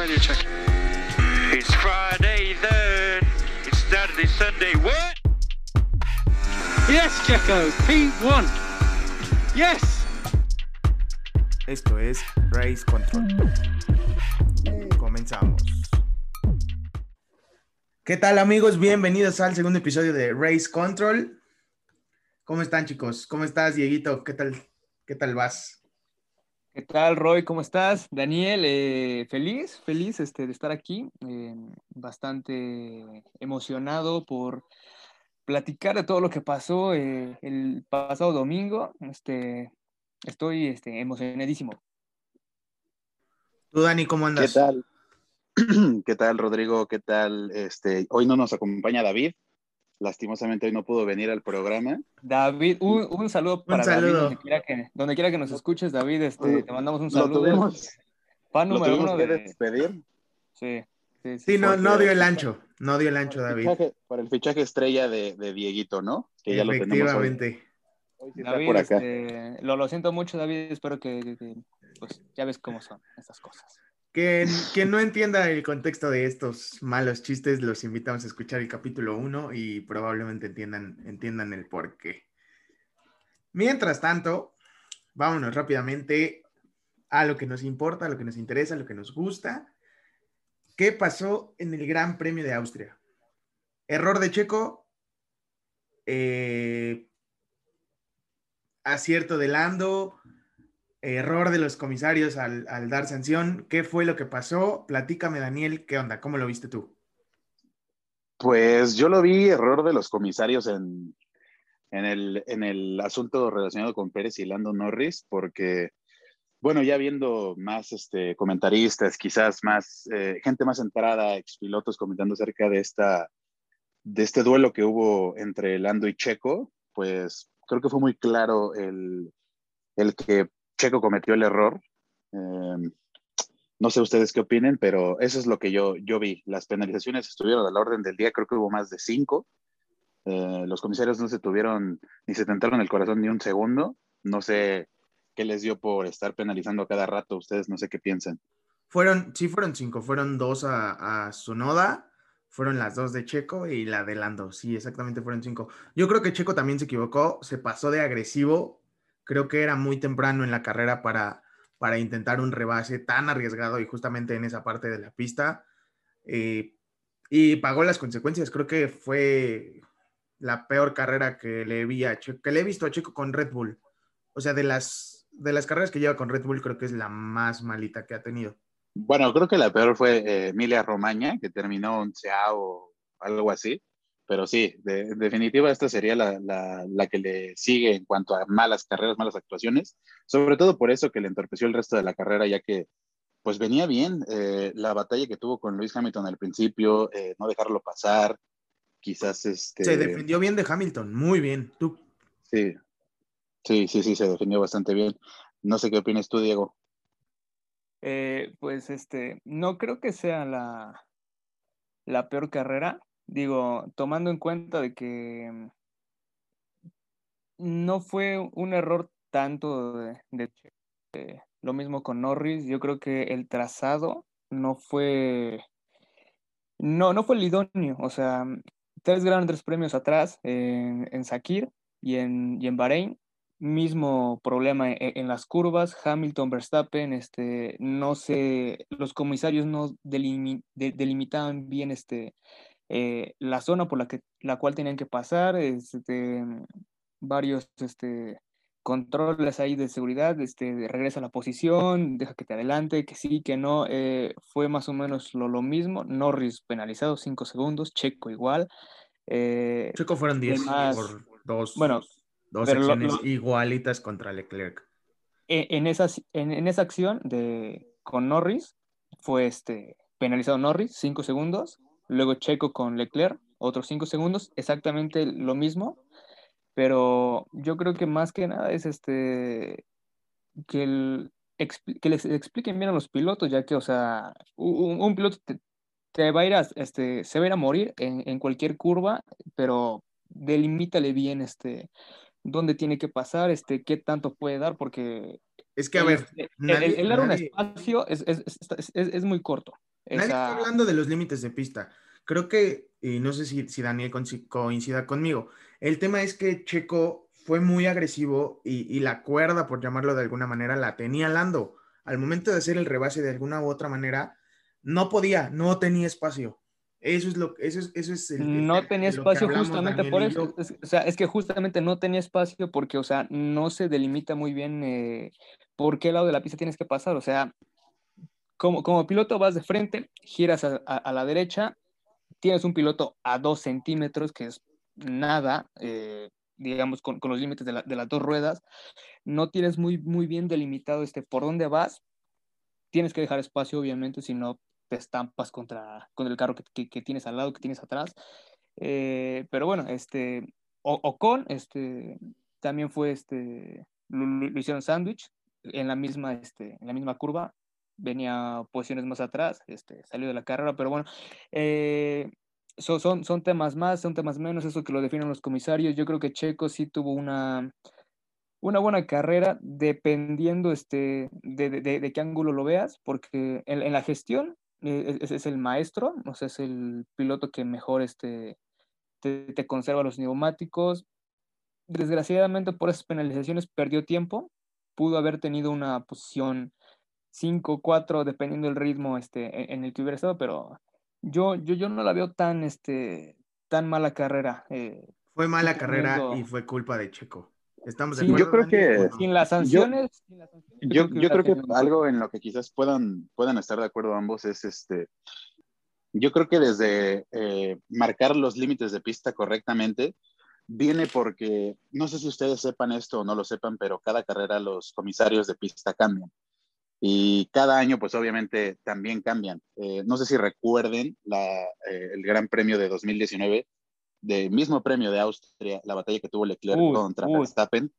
radio check. It's Friday then. It's Saturday, Sunday. What? Yes, Checo. P1. Yes. Esto es Race Control. Comenzamos. ¿Qué tal amigos? Bienvenidos al segundo episodio de Race Control. ¿Cómo están chicos? ¿Cómo estás, Dieguito? ¿Qué tal? ¿Qué tal vas? ¿Qué tal, Roy? ¿Cómo estás? Daniel, eh, feliz, feliz este, de estar aquí, eh, bastante emocionado por platicar de todo lo que pasó eh, el pasado domingo. Este, estoy este, emocionadísimo. ¿Tú, Dani, cómo andas? ¿Qué tal? ¿Qué tal, Rodrigo? ¿Qué tal? Este, hoy no nos acompaña David, Lastimosamente hoy no pudo venir al programa. David, un, un saludo para David, donde quiera, que, donde quiera que nos escuches, David, este, te mandamos un saludo. Lo tuvimos, Fan número uno que de... despedir. Sí, sí, sí, sí no, no dio el ancho, no dio el ancho, David. Fichaje, para el fichaje estrella de, de Dieguito, ¿no? Que ya lo tenemos hoy. hoy sí David, por acá. Este, lo, lo siento mucho, David, espero que, que, que, pues ya ves cómo son estas cosas. Quien, no entienda el contexto de estos malos chistes, los invitamos a escuchar el capítulo 1 y probablemente entiendan, entiendan el por qué. Mientras tanto, vámonos rápidamente a lo que nos importa, a lo que nos interesa, a lo que nos gusta. ¿Qué pasó en el Gran Premio de Austria? Error de Checo, eh, acierto de Lando, error de los comisarios al, dar sanción. ¿Qué fue lo que pasó? Platícame, Daniel, ¿qué onda? ¿Cómo lo viste tú? Pues yo lo vi error de los comisarios en, el, asunto relacionado con Pérez y Lando Norris, porque, bueno, ya viendo más este, comentaristas, quizás más eh, gente más entrada, expilotos comentando acerca de, esta, de este duelo que hubo entre Lando y Checo, pues creo que fue muy claro el que Checo cometió el error. Em, no sé ustedes qué opinen, pero eso es lo que yo, yo vi. Las penalizaciones estuvieron a la orden del día, creo que hubo más de cinco. Eh, los comisarios no se tuvieron ni se tentaron el corazón ni un segundo. No sé qué les dio por estar penalizando cada rato. Ustedes no sé qué piensan. Fueron, sí, fueron cinco. Fueron dos a, a Sonoda, fueron las dos de Checo y la de Lando. Sí, exactamente fueron cinco. Yo creo que Checo también se equivocó, se pasó de agresivo Creo que era muy temprano en la carrera para, para intentar un rebase tan arriesgado y justamente en esa parte de la pista. Eh, y pagó las consecuencias. Creo que fue la peor carrera que le vi a Checo, que le he visto a Checo con Red Bull. O sea, de las, de las carreras que lleva con Red Bull, creo que es la más malita que ha tenido. Bueno, creo que la peor fue eh, Emilia Romagna, que terminó onceado o algo así. Pero sí, de, en definitiva, esta sería la, la, que le sigue en cuanto a malas carreras, malas actuaciones, sobre todo por eso que le entorpeció el resto de la carrera, ya que pues venía bien eh, la batalla que tuvo con Luis Hamilton al principio, eh, no dejarlo pasar, quizás este... Se defendió bien de Hamilton, muy bien, tú. Sí, sí, sí, sí, se defendió bastante bien. No sé qué opinas tú, Diego. Eh, pues este, no creo que sea la, la peor carrera, Digo, tomando en cuenta de que no fue un error tanto de, lo mismo con Norris, yo creo que el trazado no fue no, no fue el idóneo, o sea, tres grandes premios atrás en, en Sakir y en, y en Bahrein, mismo problema e, en, las curvas, Hamilton, Verstappen, este, no sé, los comisarios no delimitaban bien este, eh, la zona por la, que, la cual tenían que pasar, este, varios este, controles ahí de seguridad, este, regresa a la posición, deja que te adelante, que sí, que no, eh, fue más o menos lo, lo, mismo, Norris penalizado 5 segundos, Checo igual. Eh, Checo fueron 10 por dos, bueno, dos acciones igualitas contra Leclerc. En, esa, en, en, esa acción de, con Norris fue este, penalizado Norris 5 segundos, Luego Checo con Leclerc, otros cinco segundos, exactamente lo mismo. Pero yo creo que más que nada es este que, que les expliquen bien a los pilotos, ya que, o sea, un, piloto te, va a ir a, este, se va a ir a morir en, en cualquier curva, pero delimítale bien este dónde tiene que pasar, este, qué tanto puede dar, porque es que a ver, el, dar un espacio es, es, es, es, muy corto. Nadie está hablando de los límites de pista. Creo que, y no sé si, si Daniel coincida conmigo, el tema es que Checo fue muy agresivo y, y, la cuerda, por llamarlo de alguna manera, la tenía Lando. Al momento de hacer el rebase de alguna u otra manera, no podía, no tenía espacio. Eso es lo eso es, eso es el, No tenía espacio justamente por eso. o sea, es que justamente no tenía espacio porque, o sea, no se delimita muy bien eh, por qué lado de la pista tienes que pasar. O sea, como, como piloto vas de frente, giras a, la derecha, tienes un piloto a dos centímetros, que es nada, eh, digamos, con, con los límites de, de, las dos ruedas. No tienes muy, muy bien delimitado este, por dónde vas. Tienes que dejar espacio, obviamente, si no te estampas contra, con el carro que, que, tienes al lado, que tienes atrás. Eh, pero bueno, este, Ocon este, también fue, este, lo, hicieron sándwich en la misma, este, en la misma curva, venía posiciones más atrás, este, salió de la carrera, pero bueno, eh, son, son, temas más, son temas menos, eso que lo definen los comisarios. Yo creo que Checo sí tuvo una, una buena carrera dependiendo este, de, de, qué ángulo lo veas, porque en, en la gestión eh, es, es, el maestro, o sea, es el piloto que mejor este, te, te, conserva los neumáticos. Desgraciadamente por esas penalizaciones perdió tiempo, pudo haber tenido una posición 5, 4, dependiendo del ritmo este, e, en, el que hubiera estado, pero yo, yo, yo no la veo tan, este, tan mala carrera. Eh, fue mala carrera y fue culpa de Checo. Estamos de yo creo que sin las sanciones, yo, yo, creo que algo en lo que quizás puedan, puedan estar de acuerdo ambos es este. Yo creo que desde eh, marcar los límites de pista correctamente viene porque, no sé si ustedes sepan esto o no lo sepan, pero cada carrera los comisarios de pista cambian. Y cada año, pues obviamente también cambian. Eh, no sé si recuerden la, eh, el Gran Premio de 2019, del mismo premio de Austria, la batalla que tuvo Leclerc contra Verstappen.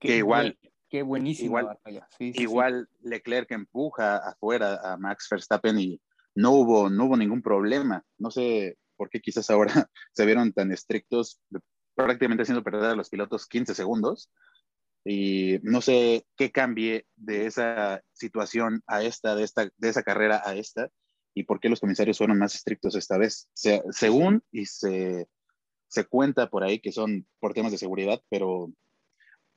que igual. Qué buenísima igual, batalla. igual Leclerc empuja afuera a Max Verstappen y no hubo, no hubo ningún problema. No sé por qué quizás ahora se vieron tan estrictos, prácticamente haciendo perder a los pilotos 15 segundos y no sé qué cambie de esa situación a esta, de, esta, de esa carrera a esta, y por qué los comisarios fueron más estrictos esta vez. Se, según y se, se cuenta por ahí que son por temas de seguridad, pero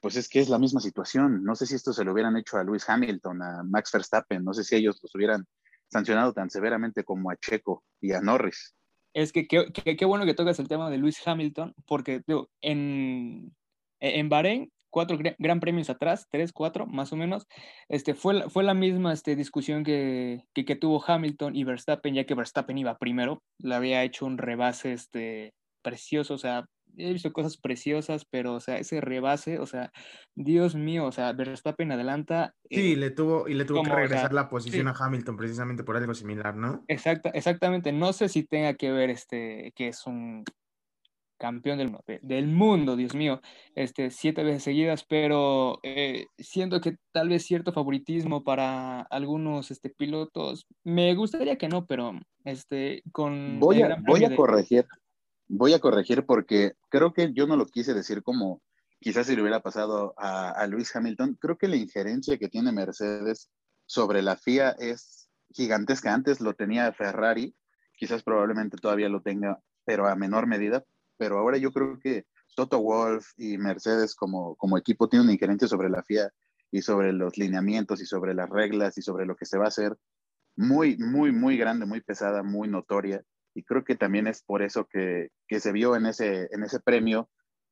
pues es que es la misma situación. No sé si esto se lo hubieran hecho a Lewis Hamilton, a Max Verstappen, no sé si ellos los hubieran sancionado tan severamente como a Checo y a Norris. Es que qué bueno que tocas el tema de Lewis Hamilton, porque digo, en, en Bahrein cuatro gran premios atrás, tres, cuatro, más o menos, este, fue, fue la misma este, discusión que, que, tuvo Hamilton y Verstappen, ya que Verstappen iba primero, le había hecho un rebase este, precioso, o sea, he visto cosas preciosas, pero, o sea, ese rebase, o sea, Dios mío, o sea, Verstappen adelanta. Sí, eh, le tuvo, y le tuvo que regresar la posición a Hamilton precisamente por algo similar, ¿no? Exacta, exactamente, no sé si tenga que ver este, que es un campeón del, del mundo, Dios mío, este, siete veces seguidas, pero eh, siento que tal vez cierto favoritismo para algunos este, pilotos, me gustaría que no, pero este, con... Voy a, voy a corregir, voy a corregir porque creo que yo no lo quise decir como quizás si le hubiera pasado a, a Luis Hamilton, creo que la injerencia que tiene Mercedes sobre la FIA es gigantesca. Antes lo tenía Ferrari, quizás probablemente todavía lo tenga, pero a menor medida, pero ahora yo creo que Toto Wolf y Mercedes como, como equipo tienen una injerencia sobre la FIA y sobre los lineamientos y sobre las reglas y sobre lo que se va a hacer muy, muy, muy grande, muy pesada, muy notoria. Y creo que también es por eso que, que se vio en ese, en ese premio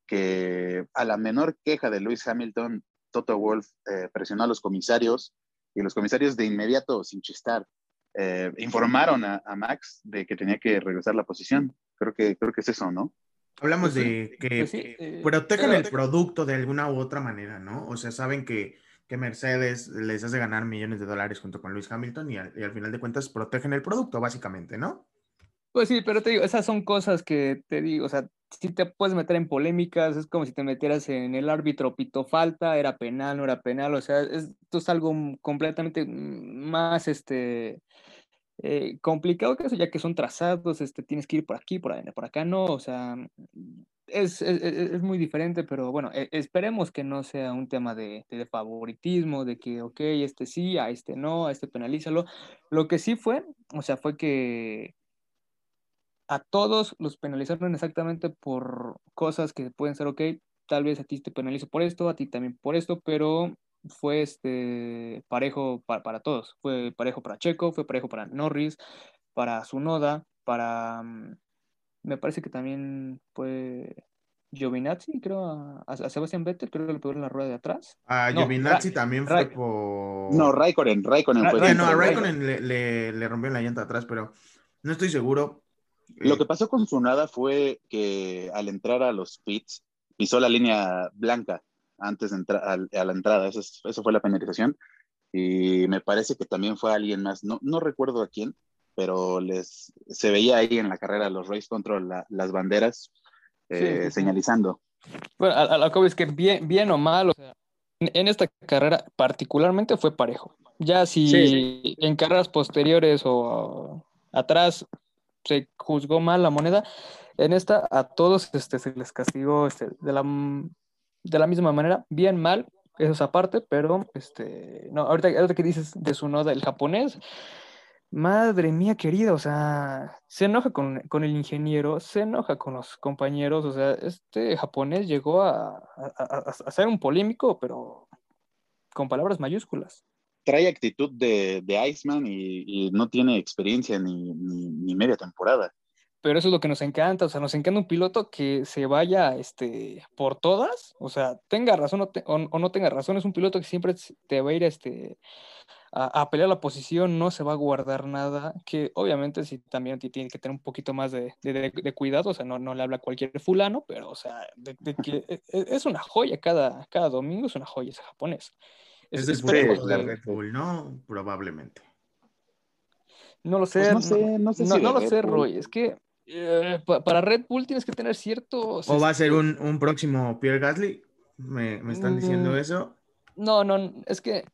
que a la menor queja de Lewis Hamilton, Toto Wolf eh, presionó a los comisarios y los comisarios de inmediato, sin chistar, eh, informaron a, a, Max de que tenía que regresar la posición. Creo que, creo que es eso, ¿no? Hablamos pues de que pues eh, protejan el producto de alguna u otra manera, ¿no? O sea, saben que, que Mercedes les hace ganar millones de dólares junto con Luis Hamilton y al, y al, final de cuentas protegen el producto, básicamente, ¿no? Pues sí, pero te digo, esas son cosas que te digo, o sea, si te puedes meter en polémicas, es como si te metieras en el árbitro pito falta, era penal, no era penal, o sea, esto es algo completamente más, este, eh, complicado eso, ya que son trazados, este, tienes que ir por aquí, por, por acá no, o sea, es, es, es, muy diferente, pero bueno, e, esperemos que no sea un tema de, de, favoritismo, de que, ok, este sí, a este no, a este penalízalo. Lo que sí fue, o sea, fue que a todos los penalizaron exactamente por cosas que pueden ser, ok, tal vez a ti te penalizo por esto, a ti también por esto, pero fue este parejo para, para todos. Fue parejo para Checo, fue parejo para Norris, para Sunoda, para... Mm, me parece que también fue Giovinazzi, creo, a, a, Sebastián Vettel, creo que le pegó en la rueda de atrás. A no, Giovinazzi también fue por... No, Raikkonen, Raikkonen fue... no, a Raikkonen le, le, le, rompió la llanta atrás, pero no estoy seguro. Lo que pasó con Sunada fue que al entrar a los pits pisó la línea blanca antes de entrar a, a, la entrada, eso, es, eso, fue la penalización. Y me parece que también fue alguien más, no, no recuerdo a quién, pero les, se veía ahí en la carrera los Race Control la, las banderas eh, sí, sí, señalizando. Bueno, a, a la es que bien, bien o mal, o sea, en, en, esta carrera particularmente fue parejo. Ya si sí, en carreras posteriores o atrás se juzgó mal la moneda, en esta a todos este, se les castigó este, de, la, de la misma manera, bien mal, eso es aparte, pero este, no, ahorita, ahorita que dices de su noda, el japonés, madre mía querida, o sea, se enoja con, con, el ingeniero, se enoja con los compañeros, o sea, este japonés llegó a, a, a, ser un polémico, pero con palabras mayúsculas. Trae actitud de, de Iceman y, y, no tiene experiencia ni, ni, ni, media temporada. Pero eso es lo que nos encanta, o sea, nos encanta un piloto que se vaya este, por todas, o sea, tenga razón o, te, o, o no tenga razón, es un piloto que siempre te va a ir este, a, a, pelear la posición, no se va a guardar nada, que obviamente sí también tiene que tener un poquito más de, de, de cuidado, o sea, no, no, le habla a cualquier fulano, pero o sea, de, que e, e, es una joya cada, cada domingo, es una joya ese japonés. Es, es después de Red Bull, ¿no? Probablemente. No lo sé, pues no sé, no, sé, no, si no lo sé, Roy, es que eh, para Red Bull tienes que tener cierto... ¿O va a ser un, un próximo Pierre Gasly? ¿Me, me están diciendo mm, eso? No, no, es que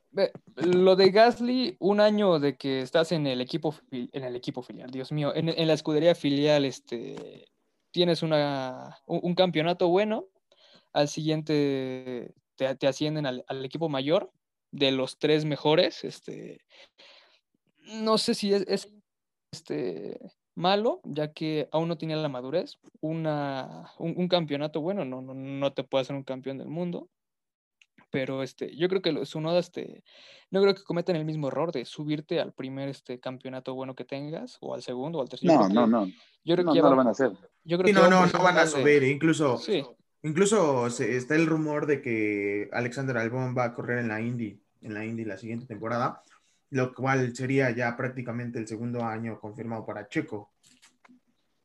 lo de Gasly, un año de que estás en el equipo, en el equipo filial, Dios mío, en, en la escudería filial, este, tienes una, un, un campeonato bueno, al siguiente te, te ascienden al, al, equipo mayor, de los tres mejores, este, no sé si es, es este, malo, ya que aún no tiene la madurez, una, un, un campeonato bueno, no, no, no te puede hacer un campeón del mundo, pero este, yo creo que Sunoda, este, no creo que cometan el mismo error de subirte al primer este, campeonato bueno que tengas, o al segundo, o al tercero. No, no, no. Yo creo no, que no va, lo van a hacer. Yo creo sí, que no, no, no van a de... subir, incluso, sí. incluso se, está el rumor de que Alexander Albon va a correr en la Indy, en la Indy la siguiente temporada, lo cual sería ya prácticamente el segundo año confirmado para Checo.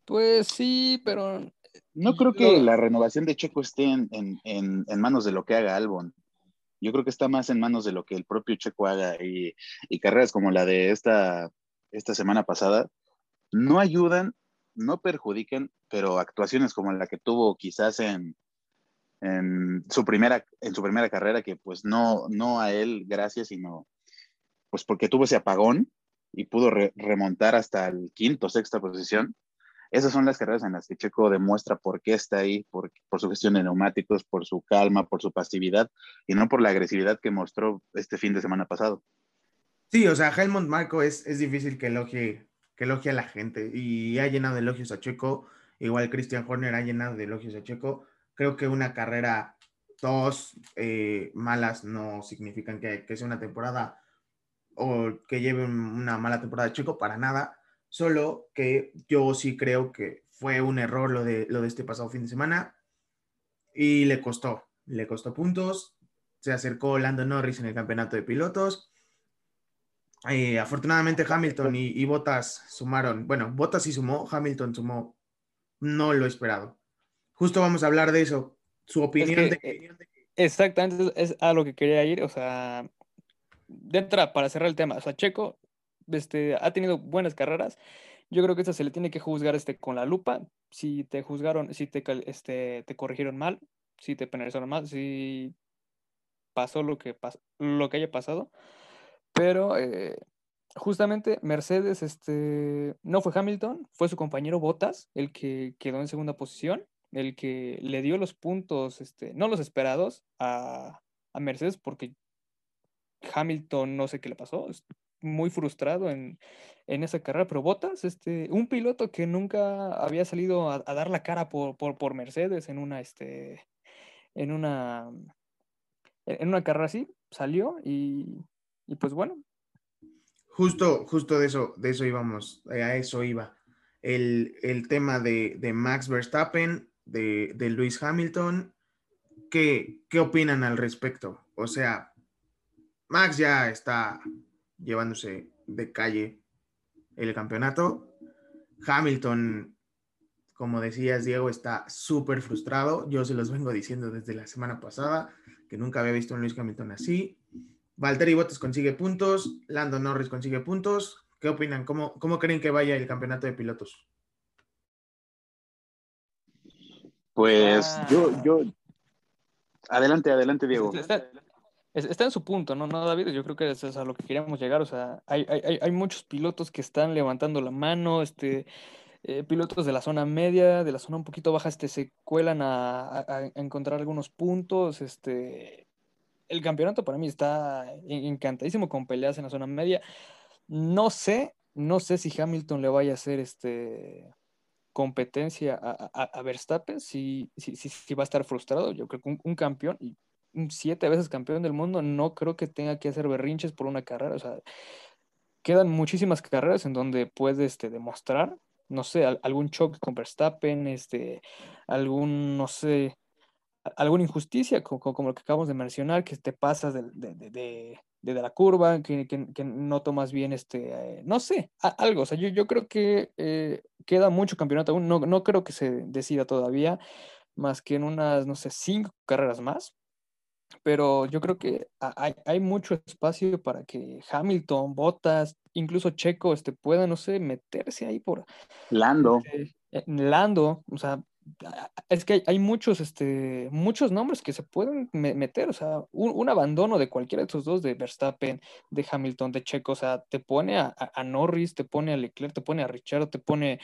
Pues sí, pero... No creo que la renovación de Checo esté en, en, en, en manos de lo que haga Albon. Yo creo que está más en manos de lo que el propio Checo haga y, y carreras como la de esta, esta semana pasada no ayudan, no perjudican, pero actuaciones como la que tuvo quizás en, en, su, primera, en su primera carrera, que pues no, no a él, gracias, sino pues porque tuvo ese apagón y pudo re, remontar hasta el quinto, sexta posición. Esas son las carreras en las que Checo demuestra por qué está ahí, por, por, su gestión de neumáticos, por su calma, por su pasividad y no por la agresividad que mostró este fin de semana pasado. Sí, o sea, Helmut Marco es, es difícil que elogie, que elogie a la gente y ha llenado de elogios a Checo, igual Christian Horner ha llenado de elogios a Checo. Creo que una carrera, dos eh, malas no significan que, que sea una temporada o que lleve una mala temporada de Checo, para nada Solo que yo sí creo que fue un error lo de, lo de este pasado fin de semana y le costó, le costó puntos. Se acercó Lando Norris en el campeonato de pilotos. Eh, afortunadamente Hamilton y, y Bottas sumaron, bueno, Bottas sí sumó, Hamilton sumó, no lo esperado. Justo vamos a hablar de eso, su opinión. Es que, de... Exactamente, es a lo que quería ir, o sea, de entrada, para cerrar el tema, o sea, Checo este, ha tenido buenas carreras. Yo creo que esta se le tiene que juzgar este, con la lupa. Si te juzgaron, si te, este, te corrigieron mal, si te penalizaron mal, si pasó lo que, pas lo que haya pasado. Pero eh, justamente Mercedes este, no fue Hamilton, fue su compañero Bottas el que quedó en segunda posición. el que le dio los puntos, este, no los esperados, a, a Mercedes, porque Hamilton no sé qué le pasó, muy frustrado en, en esa carrera, pero Botas, este, un piloto que nunca había salido a, dar la cara por, por, Mercedes en una, este, en una, en una carrera así, salió y, y pues bueno. Justo, justo de eso, de eso íbamos, eh, a eso iba. El, el tema de, de, Max Verstappen, de, de Lewis Hamilton, ¿qué, ¿qué opinan al respecto? O sea, Max ya está llevándose de calle el campeonato. Hamilton, como decías, Diego, está súper frustrado. Yo se los vengo diciendo desde la semana pasada, que nunca había visto a Luis Hamilton así. Valtteri Bottas consigue puntos, Lando Norris consigue puntos. ¿Qué opinan? ¿Cómo, cómo creen que vaya el campeonato de pilotos? Pues yo, yo. Adelante, adelante, Diego está en su punto, ¿no? No, David, yo creo que eso es a lo que queríamos llegar. O sea, hay, hay, hay muchos pilotos que están levantando la mano, este, eh, pilotos de la zona media, de la zona un poquito baja, este, se cuelan a, a, encontrar algunos puntos. Este, el campeonato para mí está encantadísimo con peleas en la zona media. No sé, no sé si Hamilton le vaya a hacer este competencia a, a, Verstappen, si, si, si, va a estar frustrado. Yo creo que un, campeón, siete veces campeón del mundo, no creo que tenga que hacer berrinches por una carrera. O sea, quedan muchísimas carreras en donde puede este, demostrar, no sé, algún choque con Verstappen, este, algún, no sé, alguna injusticia, como, lo que acabamos de mencionar, que te pasas de, de, de, la curva, que, que, no tomas bien, este, no sé, algo. O sea, yo, yo creo que eh, queda mucho campeonato aún, no, no creo que se decida todavía, más que en unas, no sé, cinco carreras más pero yo creo que hay, hay, mucho espacio para que Hamilton, Bottas, incluso Checo, este, puedan, no sé, meterse ahí por... Lando. Este, Lando, o sea, es que hay, muchos, este, muchos nombres que se pueden meter, o sea, un, abandono de cualquiera de estos dos, de Verstappen, de Hamilton, de Checo, o sea, te pone a, a Norris, te pone a Leclerc, te pone a Richard, te pone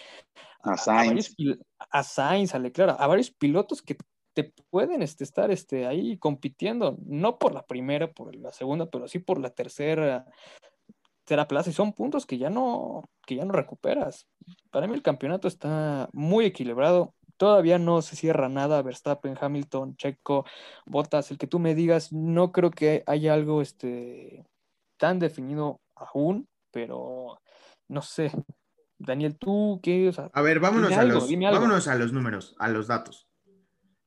a, Sainz, a, a Sainz, a Leclerc, a varios pilotos que te pueden este, estar este, ahí compitiendo, no por la primera, por la segunda, pero sí por la tercera, tercera plaza, y son puntos que ya no, que ya no recuperas. Para mí el campeonato está muy equilibrado, todavía no se cierra nada, Verstappen, Hamilton, Checo, Bottas, el que tú me digas, no creo que haya algo este, tan definido aún, pero no sé. Daniel, tú qué, a ver, vámonos, a los, vámonos a los números, a los datos.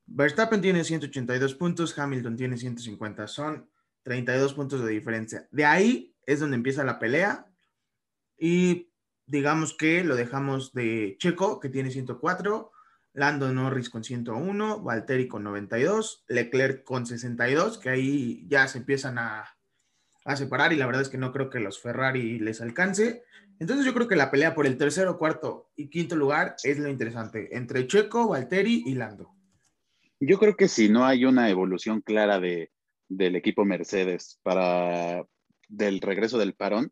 Verstappen tiene 182 puntos, Hamilton tiene 150, son 32 puntos de diferencia. De ahí es donde empieza la pelea y digamos que lo dejamos de Checo, que tiene 104, Lando Norris con 101, Valtteri con 92, Leclerc con 62, que ahí ya se empiezan a, separar y la verdad es que no creo que los Ferrari les alcance. Entonces yo creo que la pelea por el tercero, cuarto y quinto lugar es lo interesante, entre Checo, Valtteri y Lando. Yo creo que si no hay una evolución clara de, del equipo Mercedes para del regreso del parón,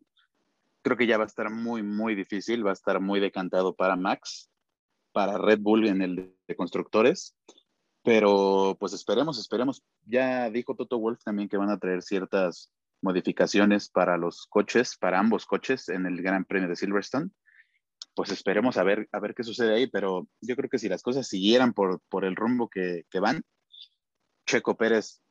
creo que ya va a estar muy, muy difícil, va a estar muy decantado para Max, para Red Bull en el de constructores, pero pues esperemos, esperemos. Ya dijo Toto Wolf también que van a traer ciertas modificaciones para los coches, para ambos coches en el Gran Premio de Silverstone pues esperemos a ver, a ver qué sucede ahí, pero yo creo que si las cosas siguieran por, por el rumbo que, que van, Checo Pérez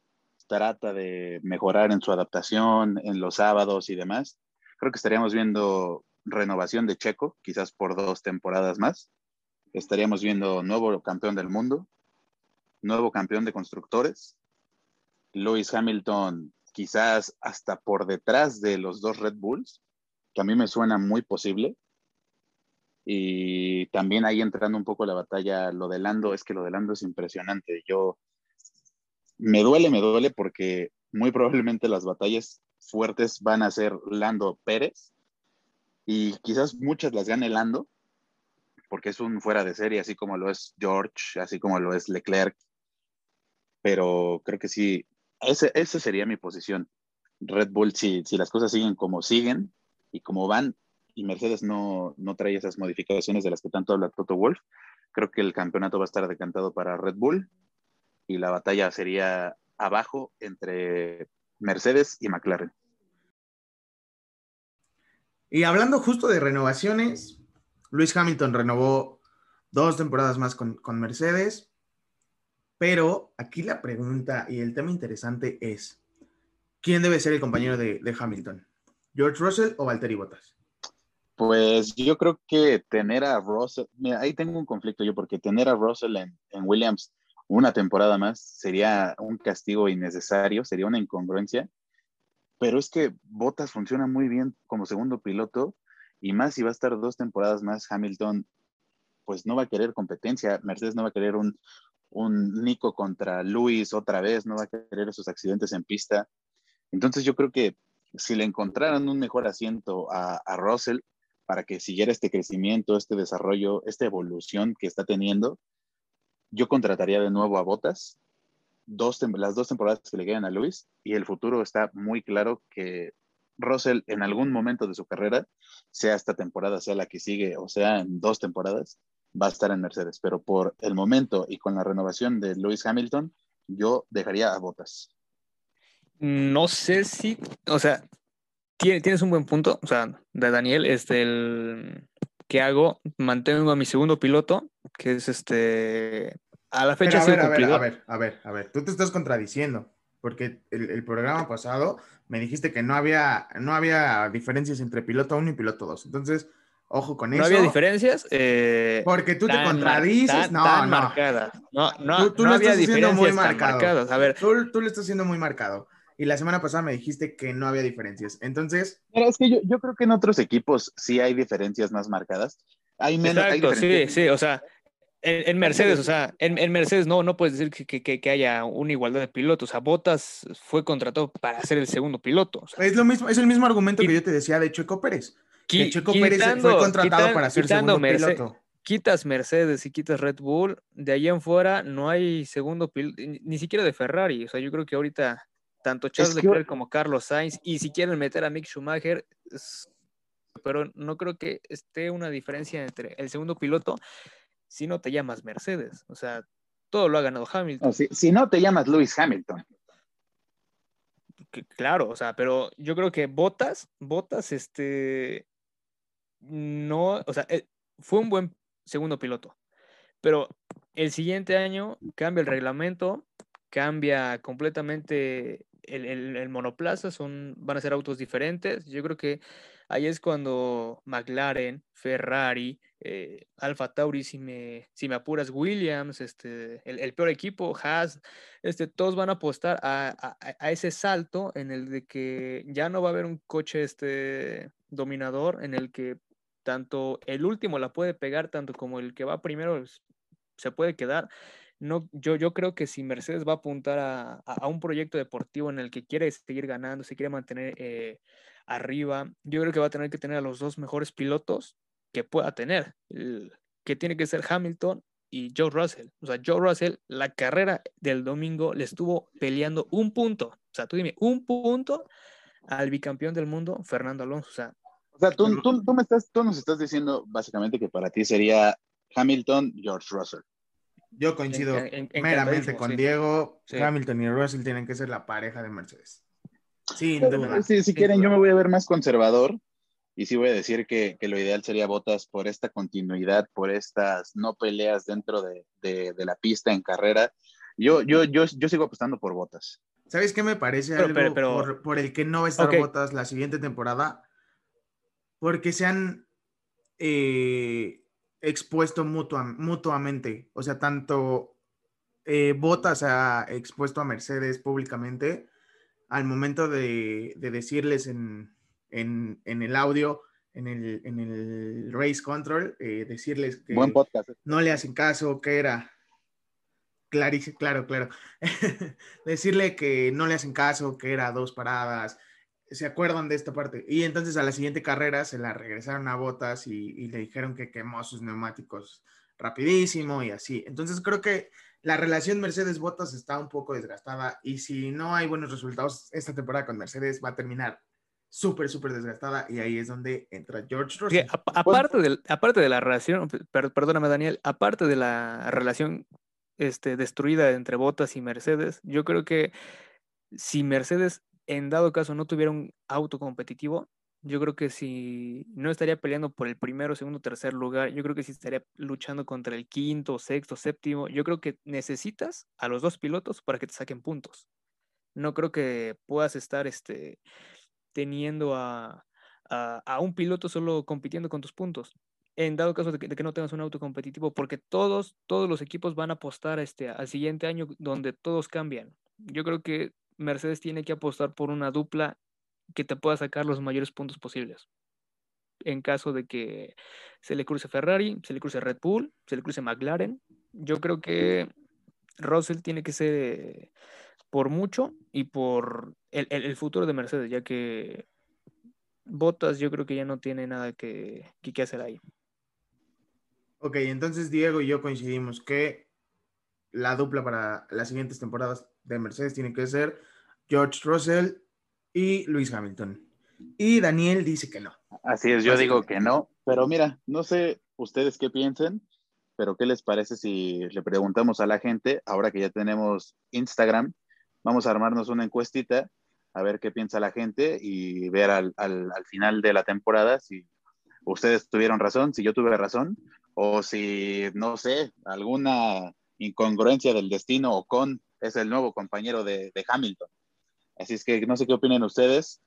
trata de mejorar en su adaptación, en los sábados y demás, creo que estaríamos viendo renovación de Checo, quizás por dos temporadas más. Estaríamos viendo nuevo campeón del mundo, nuevo campeón de constructores, Lewis Hamilton quizás hasta por detrás de los dos Red Bulls, que a mí me suena muy posible. Y también ahí entrando un poco la batalla, lo de Lando, es que lo de Lando es impresionante. Yo me duele, me duele porque muy probablemente las batallas fuertes van a ser Lando Pérez y quizás muchas las gane Lando porque es un fuera de serie, así como lo es George, así como lo es Leclerc. Pero creo que sí, esa ese sería mi posición. Red Bull, si, si las cosas siguen como siguen y como van, y Mercedes no, no trae esas modificaciones de las que tanto habla Toto Wolf, Creo que el campeonato va a estar decantado para Red Bull y la batalla sería abajo entre Mercedes y McLaren. Y hablando justo de renovaciones, Luis Hamilton renovó dos temporadas más con, Mercedes, pero aquí la pregunta y el tema interesante es, ¿quién debe ser el compañero de, Hamilton? ¿George Russell o Valtteri Bottas? Pues yo creo que tener a Russell, mira, ahí tengo un conflicto yo, porque tener a Russell en, en Williams una temporada más sería un castigo innecesario, sería una incongruencia pero es que Bottas funciona muy bien como segundo piloto y más si va a estar dos temporadas más Hamilton, pues no va a querer competencia, Mercedes no va a querer un, un Nico contra Luis otra vez, no va a querer esos accidentes en pista. Entonces yo creo que si le encontraran un mejor asiento a, a Russell para que siguiera este crecimiento, este desarrollo, esta evolución que está teniendo, yo contrataría de nuevo a Bottas dos, las dos temporadas que le quedan a Luis y el futuro está muy claro que Russell en algún momento de su carrera, sea esta temporada, sea la que sigue o sea en dos temporadas, va a estar en Mercedes. Pero por el momento y con la renovación de Lewis Hamilton, yo dejaría a Botas. No sé si, o sea, tienes un buen punto, o sea, de Daniel, este, el que hago, mantengo a mi segundo piloto, que es este a la fecha a, ver, a ver, a ver, a ver, a ver, tú te estás contradiciendo, porque el, programa pasado me dijiste que no había, no había diferencias entre piloto 1 y piloto 2. Entonces, ojo con eso. ¿No había diferencias? Eh, porque tú te contradices. no, no. Marcadas. No, no, tú, no había diferencias muy marcadas. A ver. Tú, tú lo estás haciendo muy marcado. Y la semana pasada me dijiste que no había diferencias. Entonces. Pero es que yo, yo creo que en otros equipos sí hay diferencias más marcadas. Hay menos. Exacto, sí, sí. O sea, en, Mercedes, o sea, en, Mercedes no, no puedes decir que, que, que, haya una igualdad de pilotos. O sea, Bottas fue contratado para ser el segundo piloto. es lo mismo, es el mismo argumento que yo te decía de Checo Pérez. Que Checo Pérez fue contratado para ser segundo piloto. Quitas Mercedes y quitas Red Bull, de ahí en fuera no hay segundo piloto, ni siquiera de Ferrari. O sea, yo creo que ahorita tanto Charles Leclerc como Carlos Sainz, y si quieren meter a Mick Schumacher, pero no creo que esté una diferencia entre el segundo piloto si no te llamas Mercedes. O sea, todo lo ha ganado Hamilton. si, no te llamas Lewis Hamilton. claro, o sea, pero yo creo que Botas, Botas, este, no, o sea, eh, fue un buen segundo piloto, pero el siguiente año cambia el reglamento, cambia completamente el, el, monoplaza, son, van a ser autos diferentes. Yo creo que ahí es cuando McLaren, Ferrari, eh, Alfa Tauri, si me, si me apuras, Williams, este, el, peor equipo, Haas, este, todos van a apostar a, ese salto en el de que ya no va a haber un coche este, dominador en el que tanto el último la puede pegar, tanto como el que va primero se puede quedar. No, yo, yo creo que si Mercedes va a apuntar a, un proyecto deportivo en el que quiere seguir ganando, se quiere mantener eh, arriba, yo creo que va a tener que tener a los dos mejores pilotos que pueda tener, que tiene que ser Hamilton y Joe Russell. O sea, Joe Russell, la carrera del domingo le estuvo peleando un punto. O sea, tú dime, un punto al bicampeón del mundo, Fernando Alonso. O sea, o sea tú, tú, me estás, tú nos estás diciendo básicamente que para ti sería Hamilton, George Russell. Yo coincido meramente con Diego. Hamilton y Russell tienen que ser la pareja de Mercedes. Sí, si quieren, yo me voy a ver más conservador y sí voy a decir que, lo ideal sería Botas por esta continuidad, por estas no peleas dentro de, la pista en carrera. Yo, yo, yo, yo sigo apostando por Botas. ¿Sabes qué me parece algo por, el que no va a estar Botas la siguiente temporada? Porque se han eh, expuesto mutuamente. O sea, tanto eh, Botas ha expuesto a Mercedes públicamente al momento de decirles en, en, el audio, en el, en el Race Control, eh, decirles que no le hacen caso, que era clarísimo, claro, claro. Decirle que no le hacen caso, que era dos paradas. ¿Se acuerdan de esta parte? Y entonces a la siguiente carrera se la regresaron a Botas y, le dijeron que quemó sus neumáticos rapidísimo y así. Entonces creo que la relación Mercedes-Botas está un poco desgastada y si no hay buenos resultados esta temporada con Mercedes va a terminar súper, súper desgastada y ahí es donde entra George Russell. aparte, de, aparte de la relación, perdóname Daniel, aparte de la relación este, destruida entre Bottas y Mercedes, yo creo que si Mercedes en dado caso no tuviera un auto competitivo, yo creo que si no estaría peleando por el primero, segundo, tercer lugar, yo creo que si estaría luchando contra el quinto, sexto, séptimo, yo creo que necesitas a los dos pilotos para que te saquen puntos. No creo que puedas estar este, teniendo a, un piloto solo compitiendo con tus puntos. En dado caso de que, no tengas un auto competitivo, porque todos, todos los equipos van a apostar este, al siguiente año donde todos cambian. Yo creo que Mercedes tiene que apostar por una dupla que te pueda sacar los mayores puntos posibles. En caso de que se le cruce Ferrari, se le cruce Red Bull, se le cruce McLaren, yo creo que Russell tiene que ser por mucho y por el, futuro de Mercedes, ya que Bottas yo creo que ya no tiene nada que, que hacer ahí. Ok, entonces Diego y yo coincidimos que la dupla para las siguientes temporadas de Mercedes tiene que ser George Russell y Luis Hamilton. Y Daniel dice que no. Así es, yo digo que no, pero mira, no sé ustedes qué piensen, pero ¿qué les parece si le preguntamos a la gente, ahora que ya tenemos Instagram, vamos a armarnos una encuestita, a ver qué piensa la gente y ver al, al, al final de la temporada si ustedes tuvieron razón, si yo tuve razón, o si, no sé, alguna incongruencia del destino o con es el nuevo compañero de, de Hamilton. Así es que no sé qué opinen ustedes.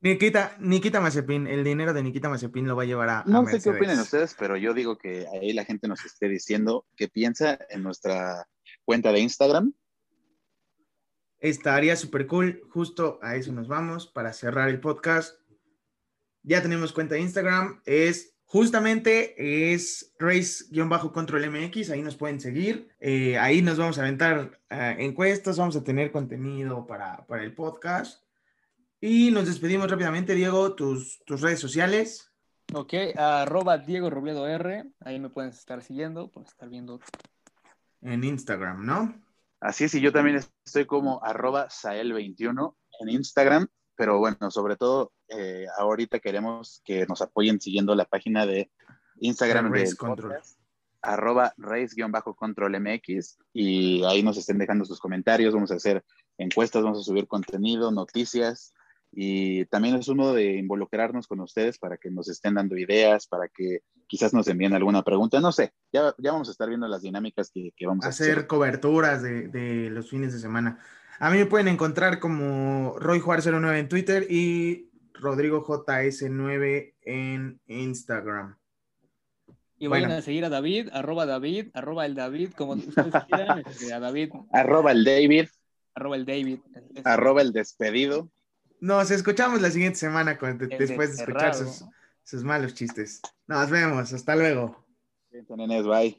Nikita, Nikita Mazepin, el dinero de Nikita Mazepin lo va a llevar a. No sé qué opinen ustedes, pero yo digo que ahí la gente nos esté diciendo qué piensa en nuestra cuenta de Instagram. Estaría súper cool. Justo a eso nos vamos para cerrar el podcast. Ya tenemos cuenta de Instagram. Es Justamente es Race-Control MX, ahí nos pueden seguir. Eh, ahí nos vamos a aventar eh, encuestas, vamos a tener contenido para, para, el podcast. Y nos despedimos rápidamente, Diego, tus, tus redes sociales. Ok, arroba Diego Robledo R, ahí me pueden estar siguiendo, pueden estar viendo. En Instagram, ¿no? Así es, y yo también estoy como arroba Sael21 en Instagram pero bueno, sobre todo eh, ahorita queremos que nos apoyen siguiendo la página de Instagram de Control. arroba race-control MX y ahí nos estén dejando sus comentarios, vamos a hacer encuestas, vamos a subir contenido, noticias y también es uno de involucrarnos con ustedes para que nos estén dando ideas, para que quizás nos envíen alguna pregunta, no sé, ya, ya vamos a estar viendo las dinámicas que, vamos a hacer. Hacer coberturas de, de los fines de semana. A mí me pueden encontrar como Roy Juárez 09 en Twitter y Rodrigo JS9 en Instagram. Y vayan a seguir a David, arroba David, arroba el David, como ustedes quieran, este, a David. Arroba el David. Arroba el David. Arroba el despedido. Nos escuchamos la siguiente semana después de escuchar sus, malos chistes. Nos vemos, hasta luego. bye.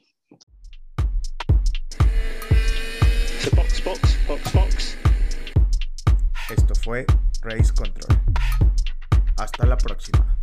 Esto fue Race Control. Hasta la próxima.